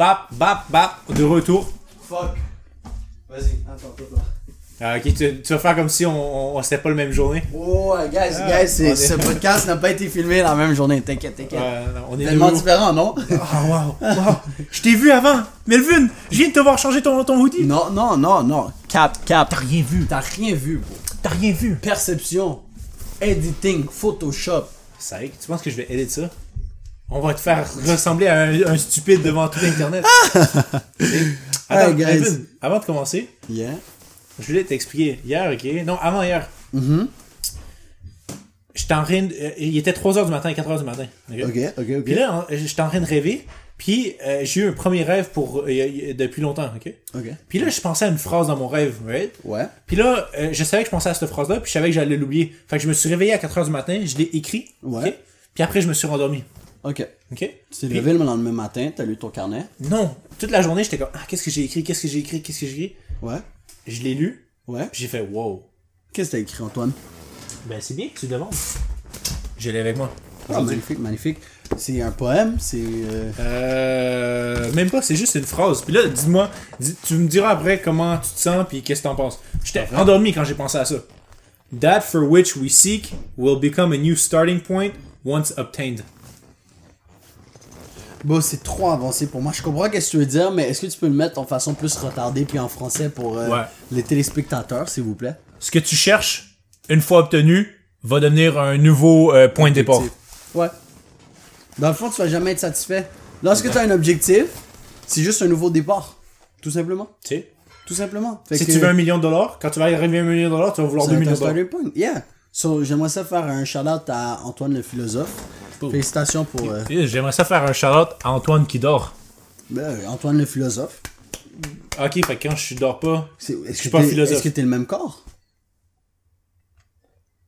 bap, bap, bap, de retour. Fuck. Vas-y, attends, attends, attends. Ah, ok, tu, tu vas faire comme si on, on, on c'était pas le même journée. Oh, guys, Ah, guys, c'est- est- ce podcast n'a pas été filmé la même journée. T'inquiète, t'inquiète. On est Tellement différent, non? Ah, wow, wow. Je t'ai vu avant. Melvin, je viens de te voir changer ton, ton hoodie. Non, non, non, non. Cap, cap. T'as rien vu. T'as rien vu, bro. T'as rien vu. Perception, editing, Photoshop. Ça y est, tu penses que je vais edit ça? On va te faire ressembler à un, un stupide devant tout Internet. Attends, Hey, guys. Avant de commencer, Yeah. je voulais t'expliquer. Hier, ok? Non, avant hier. Mhm. J'étais en train de- euh, il était 3h du matin et 4h du matin. ok? Ok, ok, ok. Puis là, j'étais en train de rêver. Puis euh, j'ai eu un premier rêve pour euh, depuis longtemps, ok? Ok. Puis là, je pensais à une phrase dans mon rêve, right? Ouais. Puis là, je savais que je pensais à cette phrase-là, puis je savais que j'allais l'oublier. Fait que je me suis réveillé à 4h du matin, je l'ai écrit, Ouais. Puis après, je me suis rendormi, Ok. ok? Tu t'es Puis- levé le lendemain matin, t'as lu ton carnet? Non, toute la journée, j'étais comme, ah, qu'est-ce que j'ai écrit, qu'est-ce que j'ai écrit, qu'est-ce que j'ai écrit? Ouais. Je l'ai lu, Ouais. puis j'ai fait, wow. Qu'est-ce que t'as écrit, Antoine? Ben, c'est bien que tu demandes. Je l'ai avec moi. Ah, magnifique, magnifique. C'est un poème, c'est. euh, Euh, même pas, c'est juste une phrase. Puis là, dis-moi, dis- tu me diras après comment tu te sens puis qu'est-ce que t'en penses. J'étais endormi quand j'ai pensé à ça. That for which we seek will become a new starting point once obtained. Bon, c'est trop avancé pour moi. Je comprends ce que tu veux dire, mais est-ce que tu peux le mettre en façon plus retardée puis en français pour euh, Ouais. les téléspectateurs, s'il vous plaît? Ce que tu cherches, une fois obtenu, va devenir un nouveau euh, point de départ. Ouais. Dans le fond, tu vas jamais être satisfait. Lorsque tu as un objectif, c'est juste un nouveau départ. Tout simplement. Sais? Tout simplement. Fait Si que tu veux un million de dollars, quand tu vas arriver à un million de dollars, tu vas vouloir deux millions de dollars. Yeah. So, j'aimerais ça faire un shout-out à Antoine le philosophe. Félicitations pour euh, J'aimerais ça faire un shout-out à Antoine qui dort. ben, Antoine le philosophe. Ok, fait que quand je dors pas, Est-ce suis que pas t'es- philosophe. Est-ce que t'es le même corps?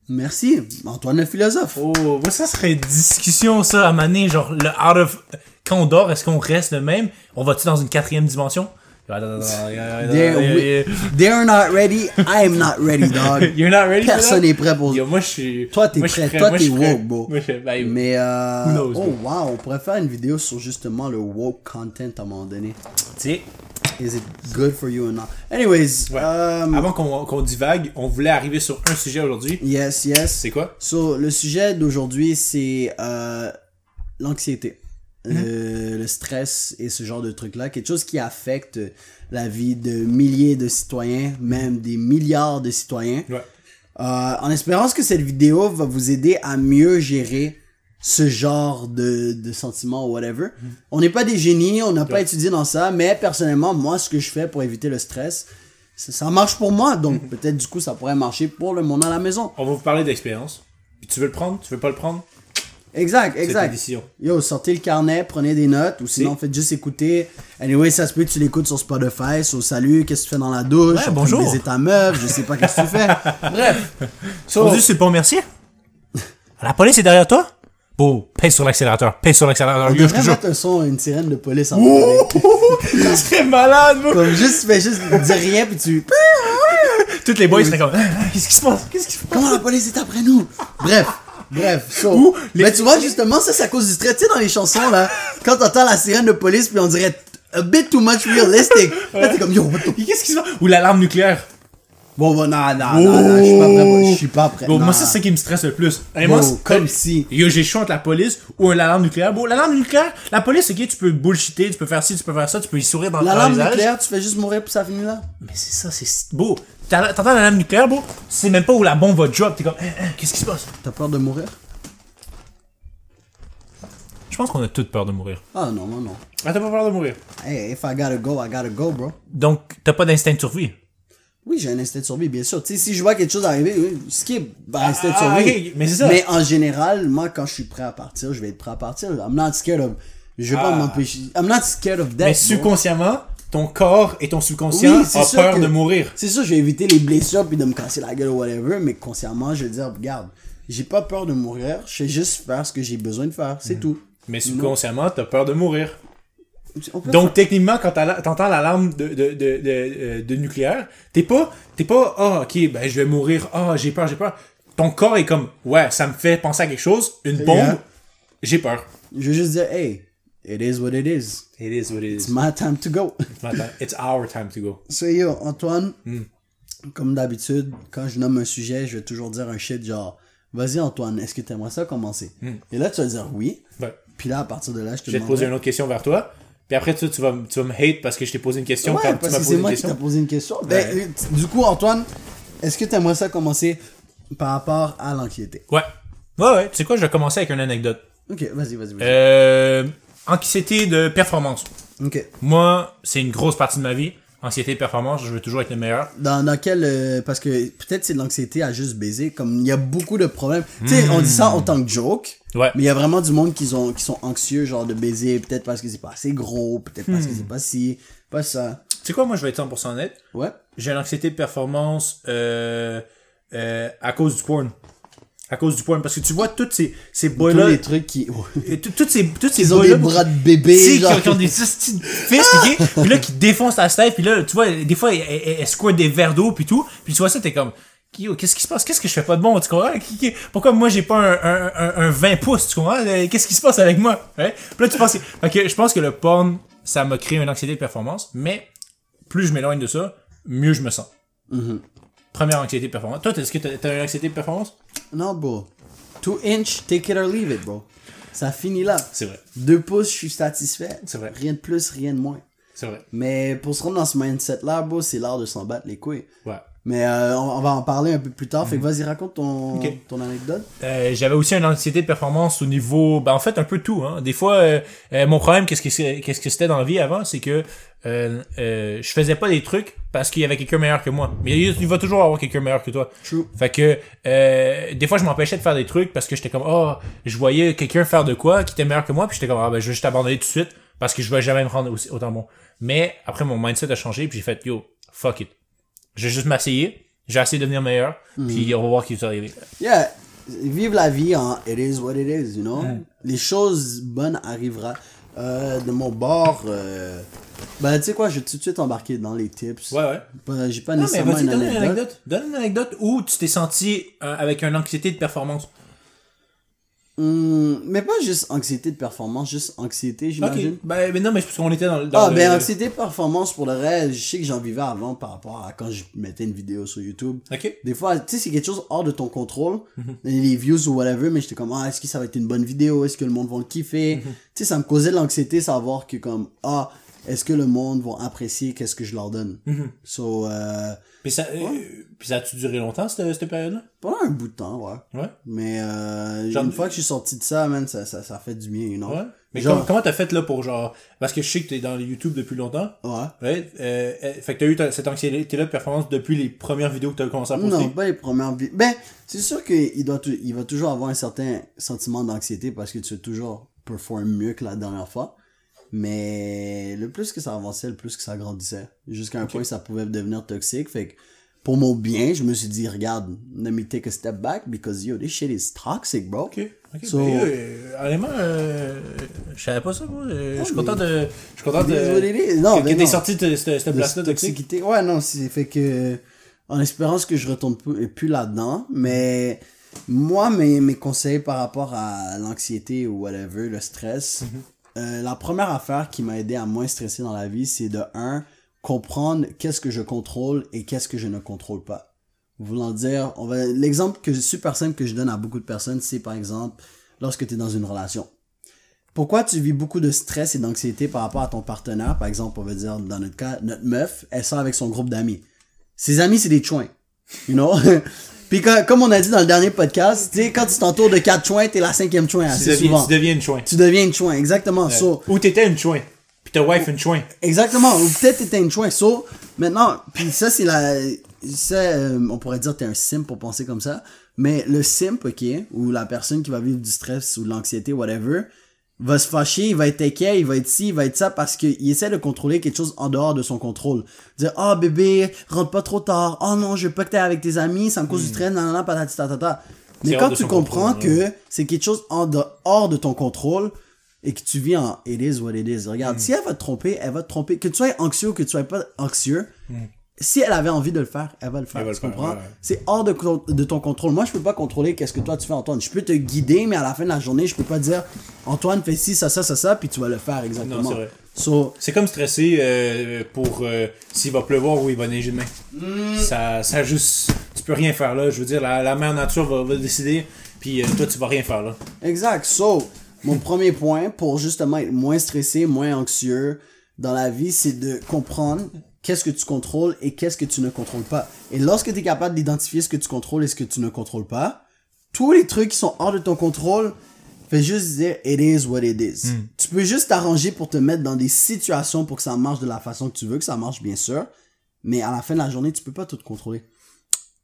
Merci, Antoine le philosophe. Oh, ça serait une discussion, ça, à maner, genre, le out of... Quand on dort, est-ce qu'on reste le même? On va-tu dans une quatrième dimension? They're, not ready, I'm not ready, dog. You're not ready Personne n'est prêt pour Yo, moi, je suis... Toi, t'es prêt. Toi, t'es woke, bro. Moi, je ben, Mais euh, knows, oh bro? wow, on pourrait faire une vidéo sur justement le woke content à un moment donné. tu sais, Is it good for you or not? Anyways, Ouais. um, avant qu'on qu'on divague, on voulait arriver sur un sujet aujourd'hui. yes, yes. C'est quoi? So, le sujet d'aujourd'hui, c'est euh, l'anxiété, Euh, le stress et ce genre de trucs-là. Quelque chose qui affecte la vie de milliers de citoyens, même des milliards de citoyens. Ouais. Euh, en espérant que cette vidéo va vous aider à mieux gérer ce genre de, de sentiments ou whatever. On n'est pas des génies, on n'a pas étudié dans ça, mais personnellement, moi, ce que je fais pour éviter le stress, ça, ça marche pour moi, donc Mhm. peut-être du coup, ça pourrait marcher pour le monde à la maison. On va vous parler d'expérience. Tu veux le prendre? Tu veux pas le prendre? Exact, exact. Yo, sortez le carnet, prenez des notes, ou sinon faites juste écouter. Anyway, ça se peut que tu l'écoutes sur Spotify, sur salut, qu'est-ce que tu fais dans la douche, Ouais, bonjour. baiser ta meuf, je sais pas qu'est-ce que tu fais. Bref. So, Aujourd'hui, c'est pas remercier? La police est derrière toi? Bon, pèse sur l'accélérateur. Pèse sur l'accélérateur. on devrait mettre un son, une sirène de police en parler. Ça serait malade, bro. Comme juste, tu fais juste dire rien, puis tu... Toutes les boys seraient comme, qu'est-ce qui se passe? Qu'est-ce qui se passe? Comment la police est après nous? Bref. Bref, so, Ou les- mais tu vois, justement, ça, c'est à cause du stress. Tu sais, dans les chansons, là, quand t'entends la sirène de police, puis on dirait a bit too much realistic. Là, t'es comme, yo, what the Qu'est-ce qui se passe? Ou l'alarme nucléaire. Bon, bon, non, non, non, non, je suis pas prêt. Je suis pas prêt. Bon, moi, c'est ça qui me stresse le plus. Bon, moi, c'est- comme si. Yo, j'ai choix entre la police ou l'alarme nucléaire. Bon, l'alarme nucléaire, la police, ok, tu peux bullshiter, tu peux faire ci, tu peux faire ça, tu peux y sourire dans, L'alarme le visage. nucléaire, tu fais juste mourir puis ça finit là. Mais c'est ça, c'est beau. T'entends l'alarme nucléaire, beau? Tu sais même pas où la bombe va drop. T'es comme, Hein, hein, qu'est-ce qui se passe? T'as peur de mourir? Je pense qu'on a toutes peur de mourir. Ah non, non, non. Ah, t'as pas peur de mourir? Hey, if I gotta go, I gotta go, bro. Donc, t'as pas d'instinct de survie? Oui, j'ai un instinct de survie, bien sûr. Sais, si je vois quelque chose arriver, oui, skip, bah, instinct de Ah, survie. mais c'est ça. Mais en général, moi, quand je suis prêt à partir, je vais être prêt à partir. I'm not scared of. Je vais pas Ah. m'empêcher. I'm not scared of death. Mais subconsciemment, ton corps et ton subconscient Oui, sûr peur que- de mourir. C'est sûr, je vais éviter les blessures puis de me casser la gueule ou whatever, mais consciemment, je vais dire, regarde, j'ai pas peur de mourir, je vais juste faire ce que j'ai besoin de faire, Mhm. c'est tout. Mais subconsciemment, t'as peur de mourir. Donc, techniquement, quand t'entends l'alarme de, de, de, de, euh, de nucléaire, t'es pas, t'es pas, ah, ok, ben, je vais mourir, ah, j'ai peur, j'ai peur. Ton corps est comme, ouais, ça me fait penser à quelque chose, une bombe, Yeah. j'ai peur. Je veux juste dire, hey, It is what it is. It is what it It's is. my time to go. It's my time. It's our time to go. So yo, Antoine, comme d'habitude, quand je nomme un sujet, je vais toujours dire un shit genre, vas-y Antoine, est-ce que t'aimerais ça commencer? Et là, tu vas dire oui. Ouais. Puis là, à partir de là, je te Je vais te poser une autre question vers toi. Puis après, tu, tu, vas, tu vas me hate parce que je t'ai posé une question Ouais, quand tu parce m'as que posé c'est une moi qui t'ai question. posé une question. Ben, Ouais. euh, du coup, Antoine, est-ce que t'aimerais ça commencer par rapport à l'anxiété? Ouais. Ouais, ouais. Tu sais quoi, je vais commencer avec une anecdote. Ok, vas-y, vas-y, vas-y. Euh, anxiété de performance. Ok. Moi, c'est une grosse partie de ma vie. Anxiété de performance, je veux toujours être le meilleur. Dans, dans quel. euh, parce que peut-être c'est de l'anxiété à juste baiser. Comme il y a beaucoup de problèmes. Tu sais, on dit ça en tant que joke. Ouais. Mais il y a vraiment du monde qui sont, qui sont anxieux, genre de baiser. Peut-être parce que c'est pas assez gros. Peut-être parce que c'est pas ci. Pas ça. Tu sais quoi, moi, je vais être 100% honnête. Ouais. J'ai une anxiété de performance euh, euh, à cause du porn. À cause du porn. Parce que tu vois, toutes ces, ces Tous boys-là... les trucs qui. Toutes ces, toutes ces Ils ont des bras de bébé. qui, Genre. qui ont des fils? Puis là, qui défoncent ta tête, puis là, tu vois, des fois, elle, elle, elle squirt des verres d'eau, puis tout. Puis tu vois ça, t'es comme, Yo, qu'est-ce qui se passe? Qu'est-ce que je fais pas de bon? Tu comprends? Pourquoi moi, j'ai pas un, un, un, un 20 pouces? Tu comprends? Euh, Qu'est-ce qui se passe avec moi? Puis là, tu penses, fait que je pense que le porn, ça m'a créé une anxiété de performance, mais plus je m'éloigne de ça, mieux je me sens. Mhm. Première anxiété de performance. Toi, est-ce que t'as t'as une anxiété de performance? Non, bro. Two inch, take it or leave it, bro. Ça finit là. C'est vrai. Deux pouces, je suis satisfait. C'est vrai. Rien de plus, rien de moins. C'est vrai. Mais pour se rendre dans ce mindset-là, bro, c'est l'art de s'en battre les couilles. Ouais. Mais euh, on, va en parler un peu plus tard. Fait que vas-y, raconte ton, ton anecdote. Euh, j'avais aussi une anxiété de performance au niveau ben en fait un peu tout hein. Des fois euh, euh, mon problème qu'est-ce que qu'est-ce que c'était dans la vie avant c'est que euh, euh, je faisais pas des trucs parce qu'il y avait quelqu'un meilleur que moi. Mais il, va toujours avoir quelqu'un meilleur que toi. True. fait que euh, des fois je m'empêchais de faire des trucs parce que j'étais comme oh je voyais quelqu'un faire de quoi qui était meilleur que moi puis j'étais comme ah ben je vais juste abandonner tout de suite parce que je vais jamais me rendre aussi, autant bon. Mais après mon mindset a changé puis j'ai fait yo fuck it je vais juste m'asseyer j'ai essayé de devenir meilleur puis on va voir qui va arriver Yeah. Vive la vie en it is what it is, you know? Mm. Les choses bonnes arriveront. Euh, de mon bord, euh, ben tu sais quoi, je vais tout de suite embarquer dans les tips. ouais ouais Pas- J'ai pas Non, mais nécessairement vas-y, une donne une anecdote. anecdote. Donne une anecdote où tu t'es senti euh, avec une anxiété de performance. Hum, mais pas juste anxiété de performance, juste anxiété, j'imagine. Ben, mais non, mais parce qu'on était dans, le- dans Ah, le... ben anxiété de performance, pour le reste, je sais que j'en vivais avant par rapport à quand je mettais une vidéo sur YouTube. Ok. Des fois, tu sais, c'est quelque chose hors de ton contrôle, Mhm. les views ou whatever, mais j'étais comme, ah, est-ce que ça va être une bonne vidéo? Est-ce que le monde va le kiffer? Mhm. Tu sais, ça me causait de l'anxiété savoir que comme, ah, est-ce que le monde va apprécier qu'est-ce que je leur donne? Mhm. So, euh, Puis ça, euh, puis ça a-tu duré longtemps, cette, cette période-là? pendant un bout de temps, ouais. Ouais. Mais euh, Genre- une fois que je suis sorti de ça, man, ça, ça, ça fait du bien, you know? Ouais. Mais Genre- comment, comment t'as fait là pour genre... Parce que je sais que t'es dans YouTube depuis longtemps. Ouais. Ouais. Euh, euh, fait que t'as eu ta- cette anxiété-là de performance depuis les premières vidéos que t'as commencé à poster. Non, pas les premières vi- Ben, c'est sûr qu'il doit, il va toujours avoir un certain sentiment d'anxiété parce que tu veux toujours performer mieux que la dernière fois. Mais le plus que ça avançait, le plus que ça grandissait. Jusqu'à un point que ça pouvait devenir toxique. Fait que pour mon bien, je me suis dit, regarde, let me take a step back because yo, this shit is toxic, bro. Ok. Ok. So- Ben, euh, honnêtement, euh, je savais pas ça, moi. Euh, je suis content de... Je suis content de... is. Non, que t'es sorti de cette, de place-là toxique. Ouais, non, c'est fait que en espérant que je retourne plus, plus là-dedans, mais moi mes, mes conseils par rapport à l'anxiété ou whatever, le stress, euh, la première affaire qui m'a aidé à moins stresser dans la vie, c'est de un comprendre qu'est-ce que je contrôle et qu'est-ce que je ne contrôle pas. Voulant dire, on va l'exemple que super simple que je donne à beaucoup de personnes, c'est par exemple lorsque tu es dans une relation. Pourquoi tu vis beaucoup de stress et d'anxiété par rapport à ton partenaire? Par exemple, on va dire, dans notre cas, notre meuf, elle sort avec son groupe d'amis. Ses amis, c'est des chouins. You know? Puis comme on a dit dans le dernier podcast, tu sais, quand tu t'entoures de quatre chouins, t'es la cinquième chouin Tu assez deviens, souvent. tu deviens une chouin. Tu deviens une chouin, exactement. So, Ou t'étais une chouin. Puis ta wife une chouin. Exactement. Ou peut-être t'étais une chouin. So, maintenant, puis ça, c'est la, ça, euh, on pourrait dire t'es un simp pour penser comme ça. Mais le simp, ok, ou la personne qui va vivre du stress ou de l'anxiété, whatever, va se fâcher, il va être inquiet, il va être ci, il va être ça parce qu'il essaie de contrôler quelque chose en dehors de son contrôle. Dire, ah, bébé, rentre pas trop tard. Oh non, je veux pas que t'ailles avec tes amis, ça me cause du stress, nanana, patati tatata. Mais quand tu comprends contrôle, que c'est quelque chose en dehors de ton contrôle, et que tu vis en it is what it is. Regarde, si elle va te tromper, elle va te tromper. Que tu sois anxieux ou que tu sois pas anxieux, si elle avait envie de le faire, elle va le faire. Elle va le tu faire, comprends? ouais. C'est hors de, ton contrôle. Moi, je peux pas contrôler qu'est-ce que toi tu fais, Antoine. Je peux te guider, mais à la fin de la journée, je peux pas dire, Antoine, fais ci, ça, ça, ça, ça, puis tu vas le faire exactement. C'est. So, comme stresser euh, pour euh, s'il va pleuvoir ou il va neiger demain. Hmm. Ça, ça juste. Tu peux rien faire là. Je veux dire, la, la mère nature va, va décider, puis euh, toi, tu vas rien faire là. Exact. So, mon premier point pour justement être moins stressé, moins anxieux dans la vie, c'est de comprendre qu'est-ce que tu contrôles et qu'est-ce que tu ne contrôles pas. Et lorsque tu es capable d'identifier ce que tu contrôles et ce que tu ne contrôles pas, tous les trucs qui sont hors de ton contrôle, fais juste dire it is what it is. Tu peux juste t'arranger pour te mettre dans des situations pour que ça marche de la façon que tu veux, que ça marche bien sûr, mais à la fin de la journée, tu peux pas tout contrôler.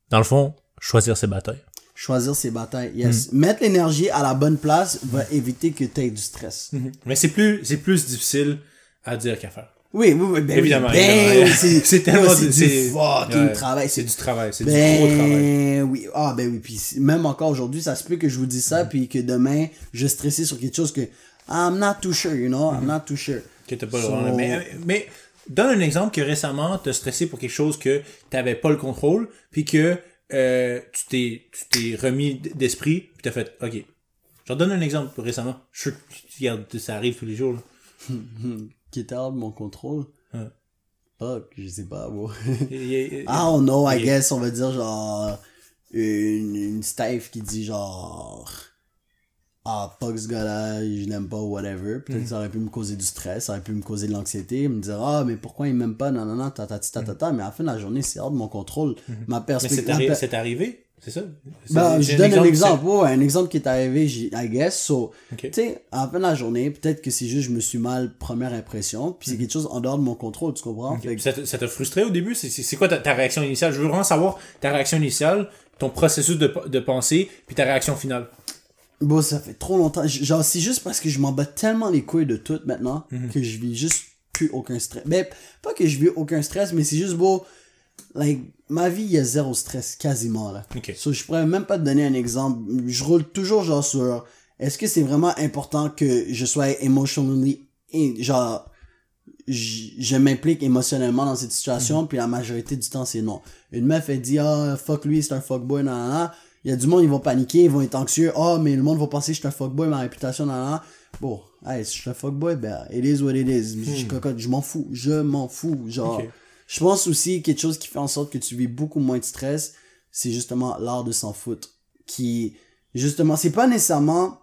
Dans le fond, choisir ses batailles. Choisir ses batailles. Yes. Mettre l'énergie à la bonne place va éviter que tu aies du stress. Mais c'est plus, c'est plus difficile à dire qu'à faire. Oui, oui, oui, ben Évidemment, ben oui, c'est, C'est tellement du fucking ouais, travail. C'est C'est du travail, c'est du gros travail. oui, ah ben oui, puis même encore aujourd'hui, ça se peut que je vous dise ça, puis que demain, je stressais sur quelque chose que I'm not too sure, you know, I'm not too sure. Que t'as pas So- le mais, mais donne un exemple que récemment t'as stressé pour quelque chose que t'avais pas le contrôle, puis que euh, tu t'es tu t'es remis d'esprit, puis t'as fait ok. J'en donne un exemple récemment. Je suis ça arrive tous les jours. Là. Qui était hors de mon contrôle. Fuck, je sais pas, bro. Et- et- et- I don't know, I Et- guess, on va dire genre une, une Steph qui dit genre ah fuck ce gars-là, je l'aime pas whatever. Peut-être que ça aurait pu me causer du stress, ça aurait pu me causer de l'anxiété, me dire ah mais pourquoi il m'aime pas, non non non, tatati tatata, mais à la fin de la journée c'est hors de mon contrôle. Ma mais perspective. c'est arri- arrivé, c'est ça? Ben, je donne un exemple, ouais, un exemple qui est arrivé, I guess. So, tu sais, à la fin de la journée, peut-être que c'est juste je me suis mal première impression, puis c'est quelque chose en dehors de mon contrôle, tu comprends? Que- Ça t'a- frustré au début? C'est- quoi ta, ta réaction initiale? Je veux vraiment savoir ta réaction initiale, ton processus de, de pensée, puis ta réaction finale. Bon, ça fait trop longtemps. Genre, c'est juste parce que je m'en bats tellement les couilles de tout maintenant Mhm. que je vis juste plus aucun stress. Mais pas que je vis aucun stress, mais c'est juste beau. Like, ma vie, il y a zéro stress, quasiment, là. Ok. So, je pourrais même pas te donner un exemple. Je roule toujours, genre, sur est-ce que c'est vraiment important que je sois emotionally, in- genre, je m'implique émotionnellement dans cette situation, puis la majorité du temps, c'est non. Une meuf, elle dit, ah, fuck lui, c'est un fuckboy, nan, nan, nan. Il y a du monde, ils vont paniquer, ils vont être anxieux. Ah, mais le monde va penser que je suis un fuckboy, ma réputation, nan, nan. Bon, hey, si je suis un fuckboy, ben, it is what it is. Je, cocotte, je m'en fous. Je m'en fous. Genre, Ok. Je pense aussi quelque chose qui fait en sorte que tu vis beaucoup moins de stress, c'est justement l'art de s'en foutre. Qui, justement, c'est pas nécessairement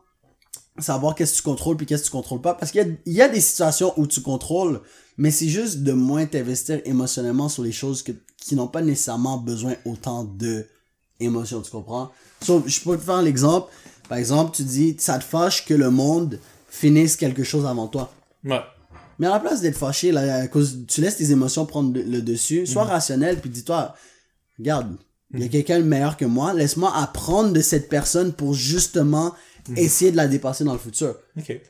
savoir qu'est-ce que tu contrôles puis qu'est-ce que tu contrôles pas parce qu'il y a, des situations où tu contrôles mais c'est juste de moins t'investir émotionnellement sur les choses qui n'ont pas nécessairement besoin autant de tu comprends? So, je peux te faire l'exemple par exemple tu dis ça te fâche que le monde finisse quelque chose avant toi Ouais. Mais à la place d'être fâché là, à cause tu laisses tes émotions prendre le, le dessus. Sois rationnel puis dis-toi regarde il y a quelqu'un de meilleur que moi. Laisse-moi apprendre de cette personne pour justement essayer de la dépasser dans le futur.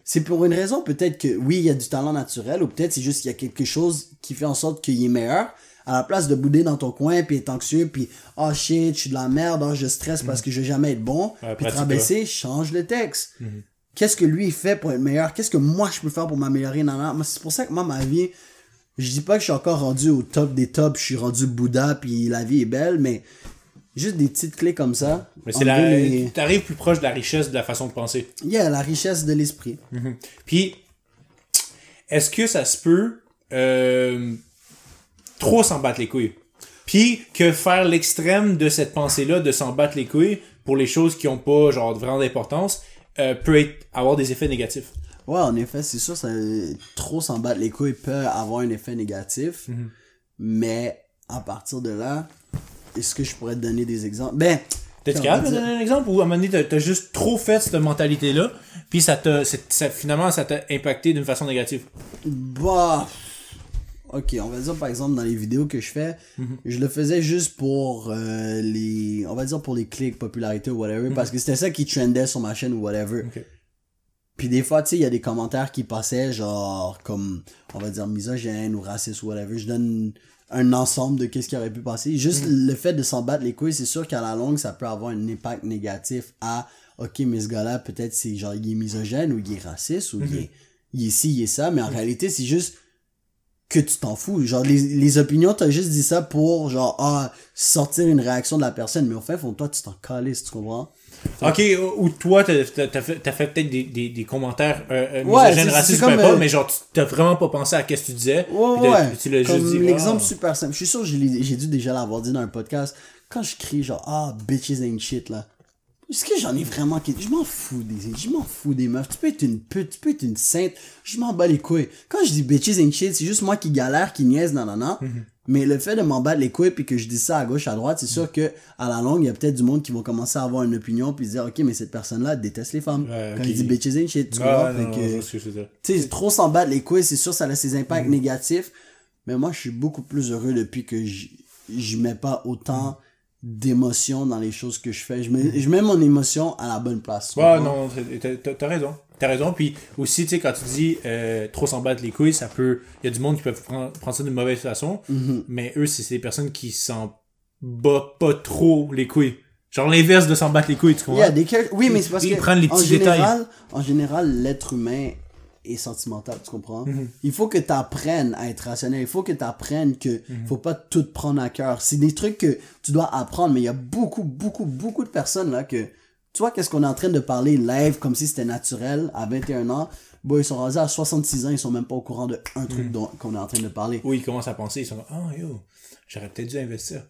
C'est pour une raison peut-être que oui, il y a du talent naturel ou peut-être c'est juste qu'il y a quelque chose qui fait en sorte qu'il est meilleur. À la place de bouder dans ton coin puis être anxieux puis oh shit, je suis de la merde, oh, je stresse parce que je vais jamais être bon, Ouais, puis te rabaisser, change le texte. Qu'est-ce que lui fait pour être meilleur? Qu'est-ce que moi je peux faire pour m'améliorer C'est pour ça que moi ma vie, je dis pas que je suis encore rendu au top des tops, je suis rendu Bouddha puis la vie est belle, mais juste des petites clés comme ça. Mais c'est la. les- T'arrives plus proche de la richesse de la façon de penser. Yeah, la richesse de l'esprit. Puis, est-ce que ça se peut euh, trop s'en battre les couilles? Puis que faire l'extrême de cette pensée-là, de s'en battre les couilles pour les choses qui ont pas genre vraiment d'importance, euh, peut être, avoir des effets négatifs. Ouais, en effet, c'est sûr, ça, trop s'en battre les couilles peut avoir un effet négatif. Mais à partir de là, est-ce que je pourrais te donner des exemples? Ben, T'es-tu capable de donner un exemple? Où à un moment donné, t'as- juste trop fait cette mentalité-là, puis ça t'a, ça, finalement, ça t'a impacté d'une façon négative? Bah. Ok, on va dire par exemple dans les vidéos que je fais, je le faisais juste pour euh, les. On va dire pour les clics, popularité ou whatever, parce que c'était ça qui trendait sur ma chaîne ou whatever. Puis des fois, tu sais, il y a des commentaires qui passaient, genre, comme, on va dire, misogyne ou raciste ou whatever. Je donne un ensemble de qu'est-ce qui aurait pu passer. Juste le fait de s'en battre les couilles, c'est sûr qu'à la longue, ça peut avoir un impact négatif à, ok, mais ce gars-là, peut-être c'est genre, il est misogyne ou il est raciste ou il, est, il est ci, il est ça. Mais en réalité, c'est juste, que tu t'en fous. Genre, les, les opinions, t'as juste dit ça pour, genre, ah, sortir une réaction de la personne. Mais au fait, fond, toi, tu t'en calisses, tu comprends? Ok, ou- toi, t'as t'as fait, fait peut-être des, des, des commentaires euh, euh, Ouais, racistes, comme, euh, mais genre, tu t'as vraiment pas pensé à qu'est-ce que tu disais. Ouais, puis t'as- ouais. puis tu l'as Comme juste dit. l'exemple ah. super simple. Je suis sûr que j'ai dû déjà l'avoir dit dans un podcast. Quand je crie genre, ah, bitches ain't shit, là. Est-ce que j'en ai vraiment qui... Je m'en fous des... Je m'en fous des meufs. Tu peux être une pute, tu peux être une sainte. Je m'en bats les couilles. Quand je dis bitches ain't shit, c'est juste moi qui galère, qui niaise, non, non, non. Mhm. Mais le fait de m'en battre les couilles puis que je dis ça à gauche, à droite, c'est sûr que à la longue, il y a peut-être du monde qui vont commencer à avoir une opinion puis se dire, ok, mais cette personne-là déteste les femmes. Ouais, Quand il dit bitches ain't shit, tu Ah, vois. tu sais, trop s'en battre les couilles, c'est sûr, ça a ses Mm. impacts négatifs. Mais moi, je suis beaucoup plus heureux depuis que je, mets pas autant d'émotions dans les choses que je fais. Je mets, je mets mon émotion à la bonne place. Ouais, non, t'as- raison. T'as raison. Puis aussi, tu sais, quand tu dis euh, trop s'en battre les couilles, ça peut. Il y a du monde qui peut prendre, prendre ça d'une mauvaise façon. Mhm. Mais eux, c'est des personnes qui s'en battent pas trop les couilles. Genre l'inverse de s'en battre les couilles, tu Il comprends? y a des Oui, mais c'est parce Ils que. prennent les en petits général, En général, l'être humain est sentimental, tu comprends? Mhm. Il faut que tu apprennes à être rationnel. Il faut que tu apprennes que Mhm. faut pas tout prendre à cœur. C'est des trucs que tu dois apprendre, mais il y a beaucoup, beaucoup, beaucoup de personnes là que. Tu vois, qu'est-ce qu'on est en train de parler live comme si c'était naturel à 21 ans? Bon, ils sont rendus à 66 ans, ils sont même pas au courant de un Mhm. truc dont- qu'on est en train de parler. Où ils commencent à penser, ils sont comme, ah yo, j'aurais peut-être dû investir.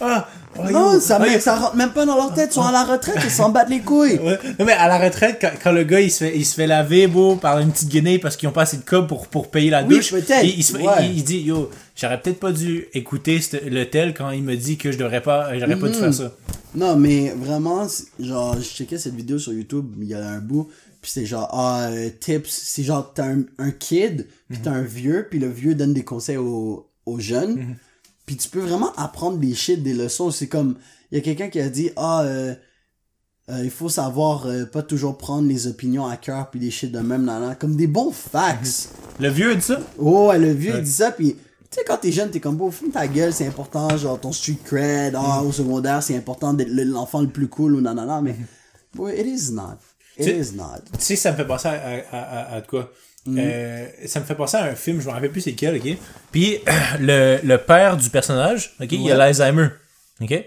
Ah, Non, yo, ça, même- yo. ça rentre même pas dans leur tête, ils sont à la retraite, ils s'en battent les couilles. Ouais. Non, mais à la retraite, quand, quand le gars il se fait, il se fait laver beau par une petite guinée parce qu'ils ont pas assez de cob pour, pour payer la Oui, douche, peut-être, il, il se ouais. il, il dit yo, j'aurais peut-être pas dû écouter le tel quand il me dit que je devrais pas, j'aurais pas dû Mhm. faire ça. Non, mais vraiment, genre, je checkais cette vidéo sur YouTube, il y a un bout, puis c'est genre, ah, euh, tips, c'est genre, t'as un, un kid, puis t'as un vieux, puis le vieux donne des conseils aux, aux jeunes, puis tu peux vraiment apprendre des shit, des leçons, c'est comme, il y a quelqu'un qui a dit, ah, euh, euh, il faut savoir euh, pas toujours prendre les opinions à cœur, puis des shit de même, nan, comme des bons facts. Le vieux a dit ça? Oh, ouais, le vieux, Ouais. il dit ça, puis tu sais, quand t'es jeune, t'es comme, beau, fume ta gueule, c'est important, genre, ton street cred, ah, Mm. au secondaire, c'est important d'être le- l'enfant le plus cool, ou nanana, mais, boy, it is not. It is not. Tu sais, ça me fait penser à, à, à, à de Mhm. Euh, ça me fait penser à un film, je me rappelle plus c'est quel, ok? Puis le, le père du personnage, ok, il a Ouais. L'Alzheimer, ok?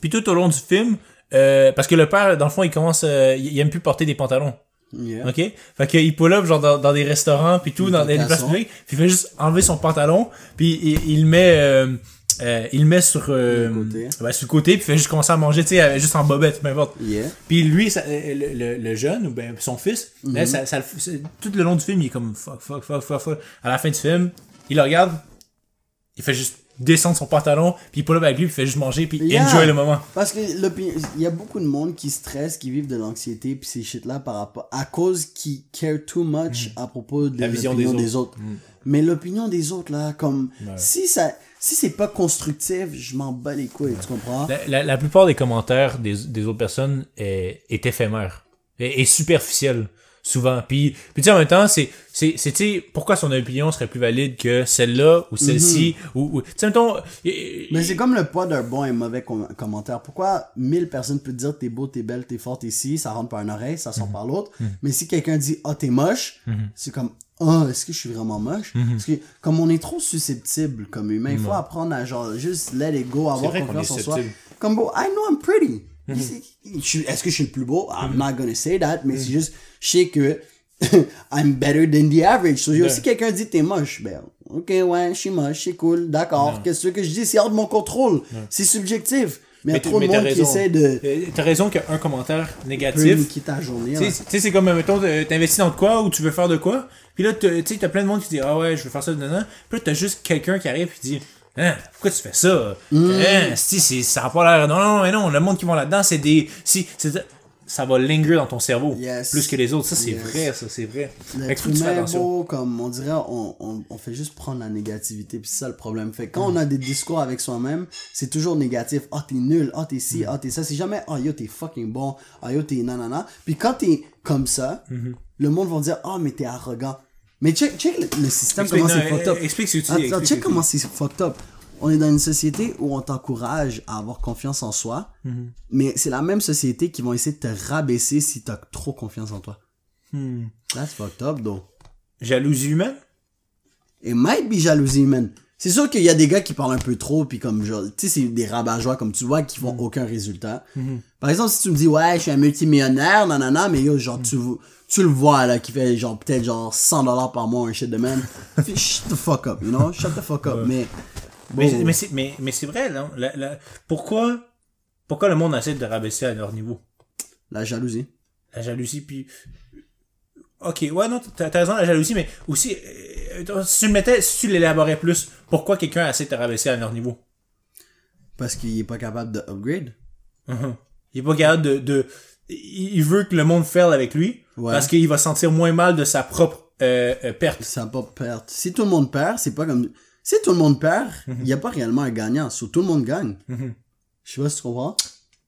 Puis tout au long du film, euh, parce que le père, dans le fond, il commence, euh, il aime plus porter des pantalons. Yeah. OK? Fait qu'il pull up genre dans, dans des restaurants puis tout, dans des places publiques, puis il fait juste enlever son pantalon, puis il, il met euh, euh, il le met sur euh, Le côté. ouais, sur le côté, puis il fait juste commencer à manger, tu sais, euh, juste en bobette, peu importe. Yeah. Puis lui, ça, euh, le, le, le jeune, ou ben son fils, Mhm. là, ça, ça, le f- c'est- tout le long du film, il est comme fuck, fuck, fuck, fuck, fuck. À la fin du film, il le regarde, il fait juste descendre son pantalon, puis il pull up avec lui, puis il fait juste manger, puis il Yeah. enjoy le moment. Parce que l'opinion- il y a beaucoup de monde qui stresse, qui vivent de l'anxiété, puis ces shit-là par rapport, à cause qui care too much à propos de. La vision l'opinion des des autres. Mm. Mais l'opinion des autres, là, comme, Ouais. si ça, si c'est pas constructif, je m'en bats les couilles, tu comprends? La, plupart des commentaires des, autres personnes est, est éphémère et, et superficiel souvent puis puis tu sais en même temps c'est c'est c'est tu sais pourquoi son opinion serait plus valide que celle-là ou celle-ci ou, ou tu sais mettons et- Mais c'est comme le poids d'un bon et mauvais com- commentaire. Pourquoi 1000 personnes peuvent dire t'es beau, t'es belle, t'es forte ici, ça rentre par une oreille, ça Mhm. sort par l'autre. Mais si quelqu'un dit ah t'es moche, c'est comme ah est-ce que je suis vraiment moche? Mhm. Parce que comme on est trop susceptible comme humain, il faut apprendre à genre juste let it go, avoir confiance en soi. Comme bon, I know I'm pretty. Mhm. Est-ce que je suis le plus beau? I'm not gonna say that, mais c'est juste je sais que I'm better than the average. So, Ouais. si quelqu'un dit t'es moche, ben, ok, ouais, je suis moche, c'est cool, d'accord. Qu'est-ce que je dis? C'est hors de mon contrôle. C'est subjectif. Mais il y a mais trop de monde qui essaie de Euh, t'as raison qu'un commentaire peut négatif niquer ta journée. tu sais, c'est comme, mettons, euh, t'investis dans de quoi ou tu veux faire de quoi? Puis là, tu sais, t'as plein de monde qui dit, ah ouais, je veux faire ça, non. Puis là, t'as juste quelqu'un qui arrive et qui dit, hein, pourquoi tu fais ça? Mm. Hein, si, c'est, ça a pas l'air, non, non, mais non, le monde qui va là-dedans, c'est des, si, c'est, ça va linger dans ton cerveau. Yes. Plus que les autres. Ça, c'est Yes. vrai, ça, c'est vrai. Fait que comme on dirait, on, on, on fait juste prendre la négativité, puis c'est ça le problème. Fait quand on a des discours avec soi-même, c'est toujours négatif. Ah, t'es nul, ah, t'es ci, ah, t'es ça. C'est jamais, ah, yo, t'es fucking bon, ah, yo, t'es nanana. Puis quand t'es comme ça, le monde va dire, ah, mais t'es arrogant. Mais check, check le, le système, Explique- comment c'est fucked up. euh, explique ce que tu dis, Attends, check comment c'est fucked up. On est dans une société où on t'encourage à avoir confiance en soi, Mhm. mais c'est la même société qui vont essayer de te rabaisser si t'as trop confiance en toi. Hmm. That's fucked up, though. Jalousie humaine? It might be jalousie, man. C'est sûr qu'il y a des gars qui parlent un peu trop, puis comme genre, tu sais, c'est des rabat comme tu vois, qui font aucun résultat. Par exemple, si tu me dis, ouais, je suis un multimillionnaire, nanana, mais yo, genre, tu, tu le vois, là, qui fait genre, peut-être genre 100 dollars par mois, un shit de même. Shut the fuck up, you know? Shut the fuck up. Mais, Mais, mais c'est, mais, mais c'est vrai, là. La- la- pourquoi, pourquoi le monde essaie de rabaisser à leur niveau? la jalousie. La jalousie, puis... Ok, ouais, non, t'as raison, la jalousie, mais aussi, euh, si tu le mettais, si tu l'élaborais plus, pourquoi quelqu'un essaie de te rabaisser à leur niveau? Parce qu'il est pas capable de upgrade. Mhm. Il est pas capable de, de, il veut que le monde fasse avec lui, Ouais. parce qu'il va sentir moins mal de sa propre euh, euh, perte. Va pas perdre. Si tout le monde perd, c'est pas comme, si tout le monde perd, il y a pas réellement un gagnant. So, tout le monde gagne. Mhm. Je sais pas si tu comprends.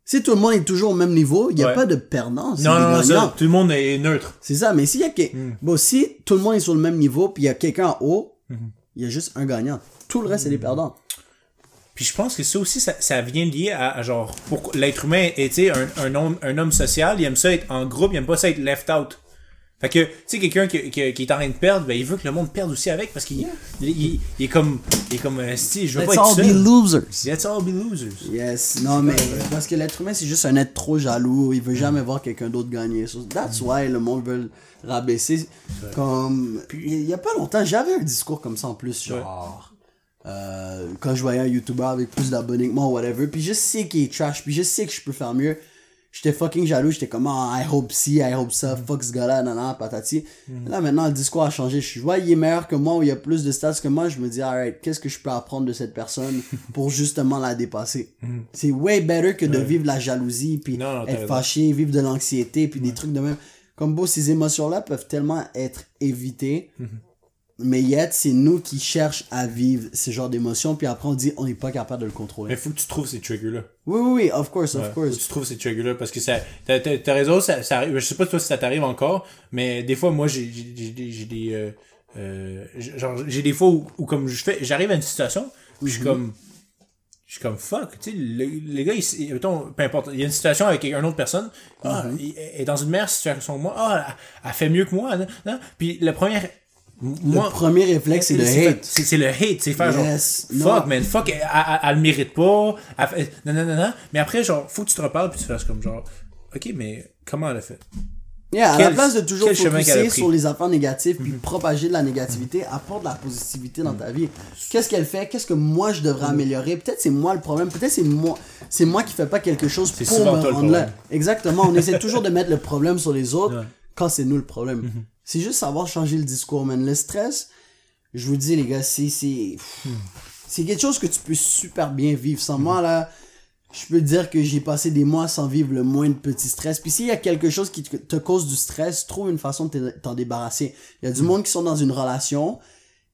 Si tout le monde est toujours au même niveau, il y a Ouais. pas de perdant. Non, non, non, ça, tout le monde est neutre. C'est ça, mais s'il y a que... Hmm. bon, si tout le monde est sur le même niveau, puis il y a quelqu'un en haut, Mhm. il y a juste un gagnant. Tout le reste, c'est des perdants. Puis je pense que ça aussi, ça, ça vient lié à, à genre, pour l'être humain est, tu sais, un, un, homme, un homme social, il aime ça être en groupe, il aime pas ça être left out. Fait que, tu sais, quelqu'un qui, qui, qui est en train de perdre, ben, il veut que le monde perde aussi avec, parce qu'il il, il- il est comme, il est comme, euh, si, je veux Let's pas être all be seul. losers. Let's all be losers. Yes, non, mais parce que l'être humain, c'est juste un être trop jaloux. Il veut jamais voir quelqu'un d'autre gagner. So, that's why le monde veut le rabaisser. Comme, il y a pas longtemps, j'avais un discours comme ça en plus, genre, euh, quand je voyais un YouTuber avec plus d'abonnés que moi, whatever, puis je sais qu'il est trash, puis je sais que je peux faire mieux. J'étais fucking jaloux, j'étais comme, ah, I hope si, I hope ça, fuck ce gars-là, nanana, patati. Là, maintenant, le discours a changé. Je vois, il est meilleur que moi, ou il y a plus de stats que moi, je me dis, alright, qu'est-ce que je peux apprendre de cette personne pour justement la dépasser? C'est way better que de vivre la jalousie, puis Non, non, t'as être fâché, vivre de l'anxiété, puis des trucs de même. Comme beau, ces émotions-là peuvent tellement être évitées, Mhm. Mais yet, c'est nous qui cherchons à vivre ce genre d'émotions, puis après, on dit, on n'est pas capable de le contrôler. Mais faut que tu trouves ces triggers-là. Oui, oui, oui, of course, of Ouais, faut course. que tu trouves ces triggers-là parce que ça, t'as, t'as, t'as raison, ça, ça arrive. Je sais pas toi si ça t'arrive encore, mais des fois, moi, j'ai, j'ai, j'ai, des- j'ai des, euh, euh, genre, j'ai des fois où, où comme je fais, j'arrive à une situation, puis je suis comme, je suis comme fuck, tu sais, le, le gars, il, mettons, peu importe, il y a une situation avec une autre personne, ah, il est dans une meilleure situation que moi, ah, elle, elle fait mieux que moi, non, non. puis la première, moi, le premier réflexe, c'est le hate. C'est le hate, c'est faire Yes. genre fuck Non. man, fuck, elle, elle, elle le mérite pas. Elle non, non, non, non. Mais après, genre, faut que tu te reparles puis tu fasses comme genre, ok, mais comment elle a fait? Yeah, à Quel- la place de toujours focuser sur les affaires négatives puis propager de la négativité, apporte de la positivité dans ta vie. Qu'est-ce qu'elle fait? Qu'est-ce que moi je devrais améliorer? Peut-être c'est moi le problème. Peut-être c'est moi, c'est moi qui fais pas quelque chose pour me rendre là. Exactement. On essaie toujours de mettre le problème sur les autres Ouais. quand c'est nous le problème. Mhm. C'est juste savoir changer le discours, man. Le stress, je vous dis les gars, c'est c'est c'est quelque chose que tu peux super bien vivre. Sans moi là, je peux dire que j'ai passé des mois sans vivre le moins de petits stress. Puis s'il y a quelque chose qui te, cause du stress, trouve une façon de te- t'en débarrasser. Il y a du monde qui sont dans une relation,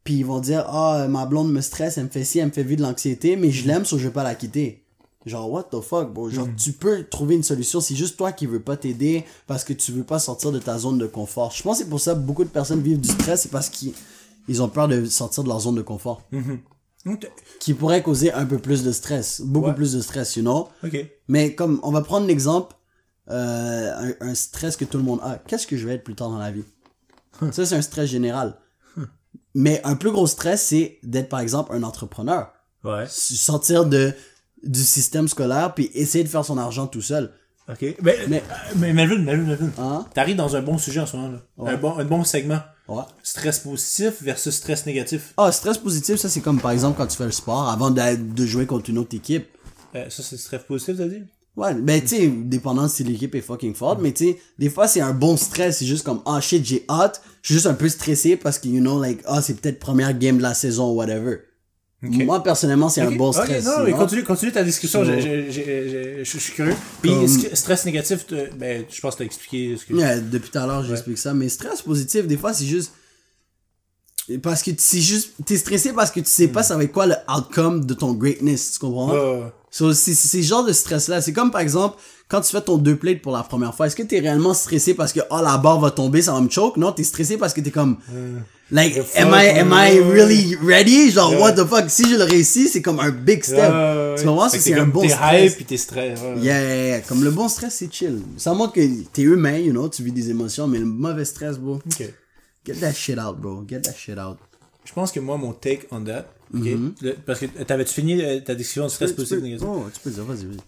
puis ils vont dire ah ma blonde me stresse, elle me fait ci, elle me fait vivre de l'anxiété, mais je l'aime, so je vais pas la quitter. Genre what the fuck, bro? Genre tu peux trouver une solution. C'est juste toi qui veux pas t'aider parce que tu veux pas sortir de ta zone de confort. Je pense que c'est pour ça que beaucoup de personnes vivent du stress, c'est parce qu'ils ils ont peur de sortir de leur zone de confort Donc, t'as- qui pourrait causer un peu plus de stress, beaucoup Ouais. plus de stress, you know? Mais comme on va prendre l'exemple, euh, un, un stress que tout le monde a. Qu'est-ce que je vais être plus tard dans la vie? Ça c'est un stress général. Mais un plus gros stress, c'est d'être par exemple un entrepreneur, Ouais. Sortir de du système scolaire puis essayer de faire son argent tout seul. Ok? Mais, mais, Mais- mais Melvin, Melvin, Melvin. Hein? T'arrives dans un bon sujet en ce moment, là. Ouais. Un bon, un bon segment. Ouais. Stress positif versus stress négatif. Ah, stress positif, ça c'est comme par exemple quand tu fais le sport avant de, de jouer contre une autre équipe. Euh, ça, c'est stress positif, t'as dit? Ouais, ben tu sais, dépendant si l'équipe est fucking forte, mais tu sais, des fois c'est un bon stress, c'est juste comme ah shit, j'ai hâte, je suis juste un peu stressé parce que you know like ah c'est peut-être première game de la saison ou Moi personnellement, c'est un bon stress. non, you mais continue, continue ta discussion. Je suis curieux. Puis, Comme- stress négatif, ben, je pense que t'as expliqué ce que. Yeah, depuis tout à l'heure, j'explique ça, mais stress positif, des fois c'est juste parce que c'est juste t'es stressé parce que tu sais pas ça va être quoi le outcome de ton greatness, tu comprends? Ouais, ouais. So, c'est ce genre de stress-là. C'est comme, par exemple, quand tu fais ton deux plates pour la première fois, est-ce que t'es réellement stressé parce que, oh, la barre va tomber, ça va me choke? Non, t'es stressé parce que t'es comme, like, am I, am I really ready? Genre, Yeah. what the fuck? Si je le réussis, c'est comme un big step. Ouais, Tu comprends? C'est t'es un bon T'es stress. hype pis t'es stress. ouais. Yeah, yeah, yeah. Comme le bon stress, c'est chill. Ça montre que t'es humain, you know, tu vis des émotions, mais le mauvais stress, bro, Ok. get that shit out, bro. Get that shit out. Je pense que moi, mon take on that, ok? Mhm. le- parce que t'avais-tu fini euh, ta description du stress positif négatif? Oh, tu peux dire, vas-y, vas-y.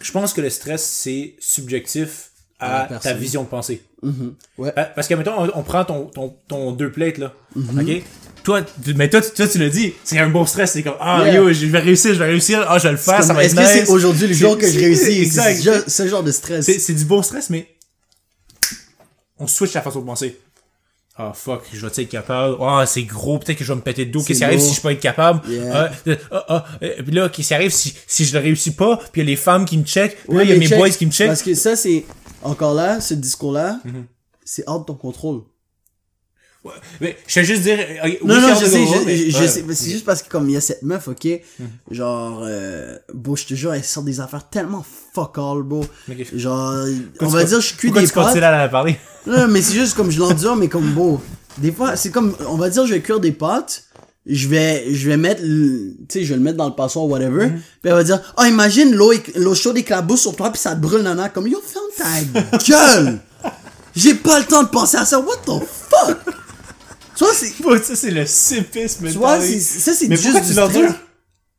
Je pense que le stress, c'est subjectif À ta vision de pensée. Mhm. Ouais. Pa- Parce que, mettons, on, on prend ton, ton, ton deux plates, là. Mhm. OK? Toi, mais toi, tu- toi, tu le dis, c'est un beau stress, c'est comme, ah, Yeah. yo, je vais réussir, je vais réussir, ah, je vais le faire, ça va être Est-ce que c'est aujourd'hui le jour que je réussis? Exact. C'est ce- genre de stress. C'est, du beau stress, mais on switch la façon de penser. Ah, fuck, je vais être capable? Ah, c'est gros, peut-être que je vais me péter de dos. Qu'est-ce qui arrive si je peux être capable? Yeah. Ah, euh, ah, ah, euh, puis là, qu'est-ce qui arrive si, si je le réussis pas? Puis il y a les femmes qui me checkent. Puis là, Ouais, il y a mes check, boys qui me checkent. Parce que ça, c'est, encore là, ce discours-là, Mhm. c'est hors de ton contrôle. Ouais, mais je vais juste dire. euh, oui, Non, non, je sais, je, mais- je- je ouais. sais, mais c'est juste parce que comme il y a cette meuf, ok, Mhm. genre, euh, je te jure, elle sort des affaires tellement fuck all, bro. Genre, on va dire, je cuis des tu continues pâtes. à parler? Non, mais c'est juste comme je l'endure, mais comme beau. Des fois, c'est comme, on va dire, je vais cuire des pâtes. Je vais, je vais mettre, le- tu sais, je vais le mettre dans le passoire, whatever. Mhm. Puis elle va dire, oh, imagine l'eau, l'eau chaude éclabousse sur toi, puis ça te brûle, nana. Comme, yo, ferme ta gueule! J'ai pas le temps de penser à ça. What the fuck? Tu vois, c'est, ça, c'est le cipisme. tu vois, ça, c'est juste pourquoi du tu leur dis?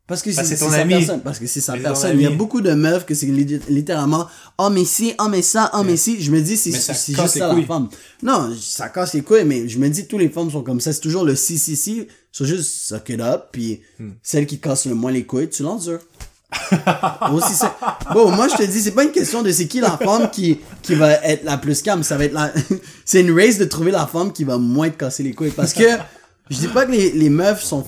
Parce que c'est ton sa ami. personne. Parce que c'est sa personne. Il y a beaucoup de meufs que c'est li- littéralement, oh mais si, oh mais ça, oh mais si. Je me dis, c'est juste ça la femme. Non, ça casse les couilles, mais je me dis, tous les femmes sont comme ça. C'est toujours le si, si, si. C'est juste suck it up, puis Hmm. celle qui casse le moins les couilles, tu l'endures. Aussi bon moi je te dis c'est pas une question de c'est qui la femme qui qui va être la plus calme ça va être la c'est une race de trouver la femme qui va moins te casser les couilles parce que je dis pas que les, les meufs sont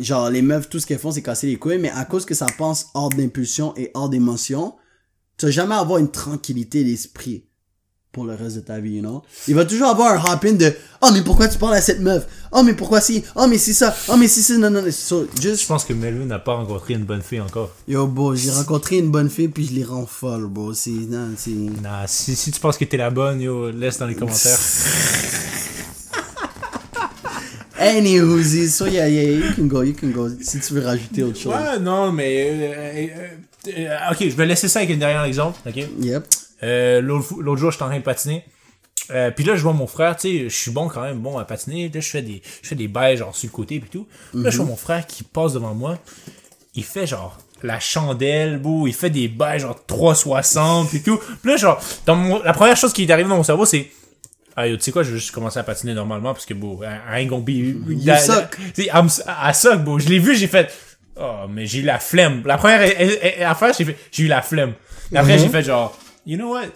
genre les meufs tout ce qu'elles font c'est casser les couilles mais à cause que ça pense hors d'impulsion et hors d'émotion tu vas jamais avoir une tranquillité d'esprit pour le reste de ta vie, you know? Il va toujours avoir un hop-in de « Oh, mais pourquoi tu parles à cette meuf? Oh, mais pourquoi si? Oh, mais c'est ça? Oh, mais c'est ça? Non, non, non. So, just Je pense que Melvin n'a pas rencontré une bonne fille encore. Yo, bro, j'ai rencontré une bonne fille puis je l'ai rend folle, bro. C'est, non, c'est... Nah, si, si tu penses que t'es la bonne, yo, laisse dans les commentaires. Anywho, so yeah, yeah, you can go, you can go. Si tu veux rajouter autre chose. Ouais, non, mais. euh, euh, euh, ok, je vais laisser ça avec un dernier exemple. Ok? Yep. Euh, L'autre jour, j'étais en train de patiner. Euh, puis là, je vois mon frère, tu sais, je suis bon quand même, bon à patiner. Là, je fais des, je fais des bails genre sur le côté puis tout. Là, je vois mon frère qui passe devant moi. Il fait genre la chandelle, beau. Il fait des bails genre 360 puis tout. Puis là, genre, dans mon- la première chose qui est arrivée dans mon cerveau, c'est ah, tu sais quoi, je vais juste commencer à patiner normalement parce que, beau, I ain't gonna be. You suck. I'm- I suck, beau. Je l'ai vu, j'ai fait. Oh, mais j'ai eu la flemme. La première affaire, j'ai fait, j'ai eu la flemme. Après, Mhm. j'ai fait genre, you know what?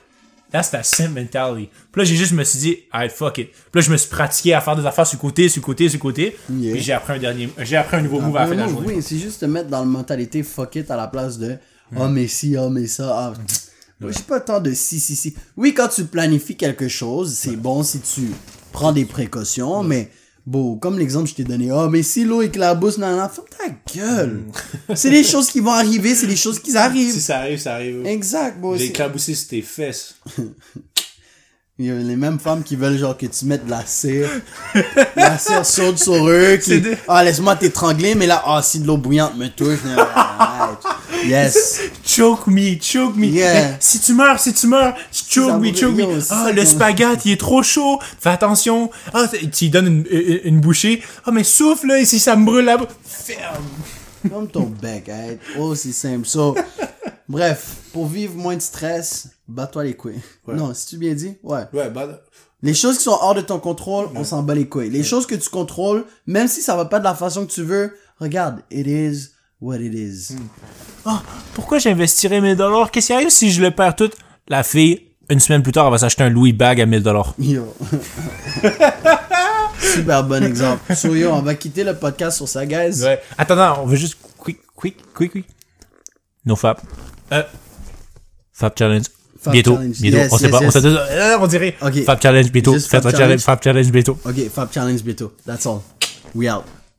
That's that simp mentality. Puis là, j'ai juste me suis dit, alright, fuck it. Puis là, je me suis pratiqué à faire des affaires sur le côté, sur le côté, sur le côté. Yeah. Puis j'ai appris un dernier, j'ai appris un nouveau move à la fin de la journée. oui, c'est juste te mettre dans la mentalité fuck it à la place de oh mais si, oh mais ça. Ah. J'ai pas tant de si, si, si. Oui, quand tu planifies quelque chose, c'est bon si tu prends des précautions, mais bon, comme l'exemple que je t'ai donné, oh mais si l'eau éclabousse, non, non, ferme ta gueule. c'est des choses qui vont arriver, c'est des choses qui arrivent. Si ça arrive, ça arrive. Exact, bon. J'ai c'est- tes fesses. Il y a les mêmes femmes qui veulent genre que tu mettes de la cire. la cire saute sur eux. Qui, des- Ah, laisse-moi t'étrangler, mais là, ah, si de l'eau bouillante me touche. yes. Choke me, choke me. Yeah. Eh, Si tu meurs, si tu meurs, choke me, choke me. Ah, le spaghette, il est trop chaud. Fais attention. Ah, tu lui donnes une, une, une bouchée. Ah, mais souffle, là, ici, ça me brûle là-bas. Ferme. Comme ton bec, hein. Oh, c'est simple. So, bref, pour vivre moins de stress, bats-toi les couilles. Non, si tu bien dit? Ouais. Ouais, bah, Les choses qui sont hors de ton contrôle, on s'en bat les couilles. Les choses que tu contrôles, même si ça va pas de la façon que tu veux, regarde, it is what it is. Ah, pourquoi j'investirais 1000 dollars? Qu'est-ce qui arrive si je le perds tout? La fille, une semaine plus tard, elle va s'acheter un Louis bag à 1000 dollars. Yo. Super bon exemple. So yo, on va quitter le podcast sur ça, guys. Ouais. Attends, non, on veut juste quick, quick, quick, quick. No fap. Euh, fap challenge. Fab bientôt, challenge. bientôt. Yes, on sait yes, pas, on, sait- euh, on dirait. Ok. Fab challenge bientôt. Fab Fab challenge, challenge. fab challenge bientôt. Ok, Fab Challenge bientôt. That's all. We out.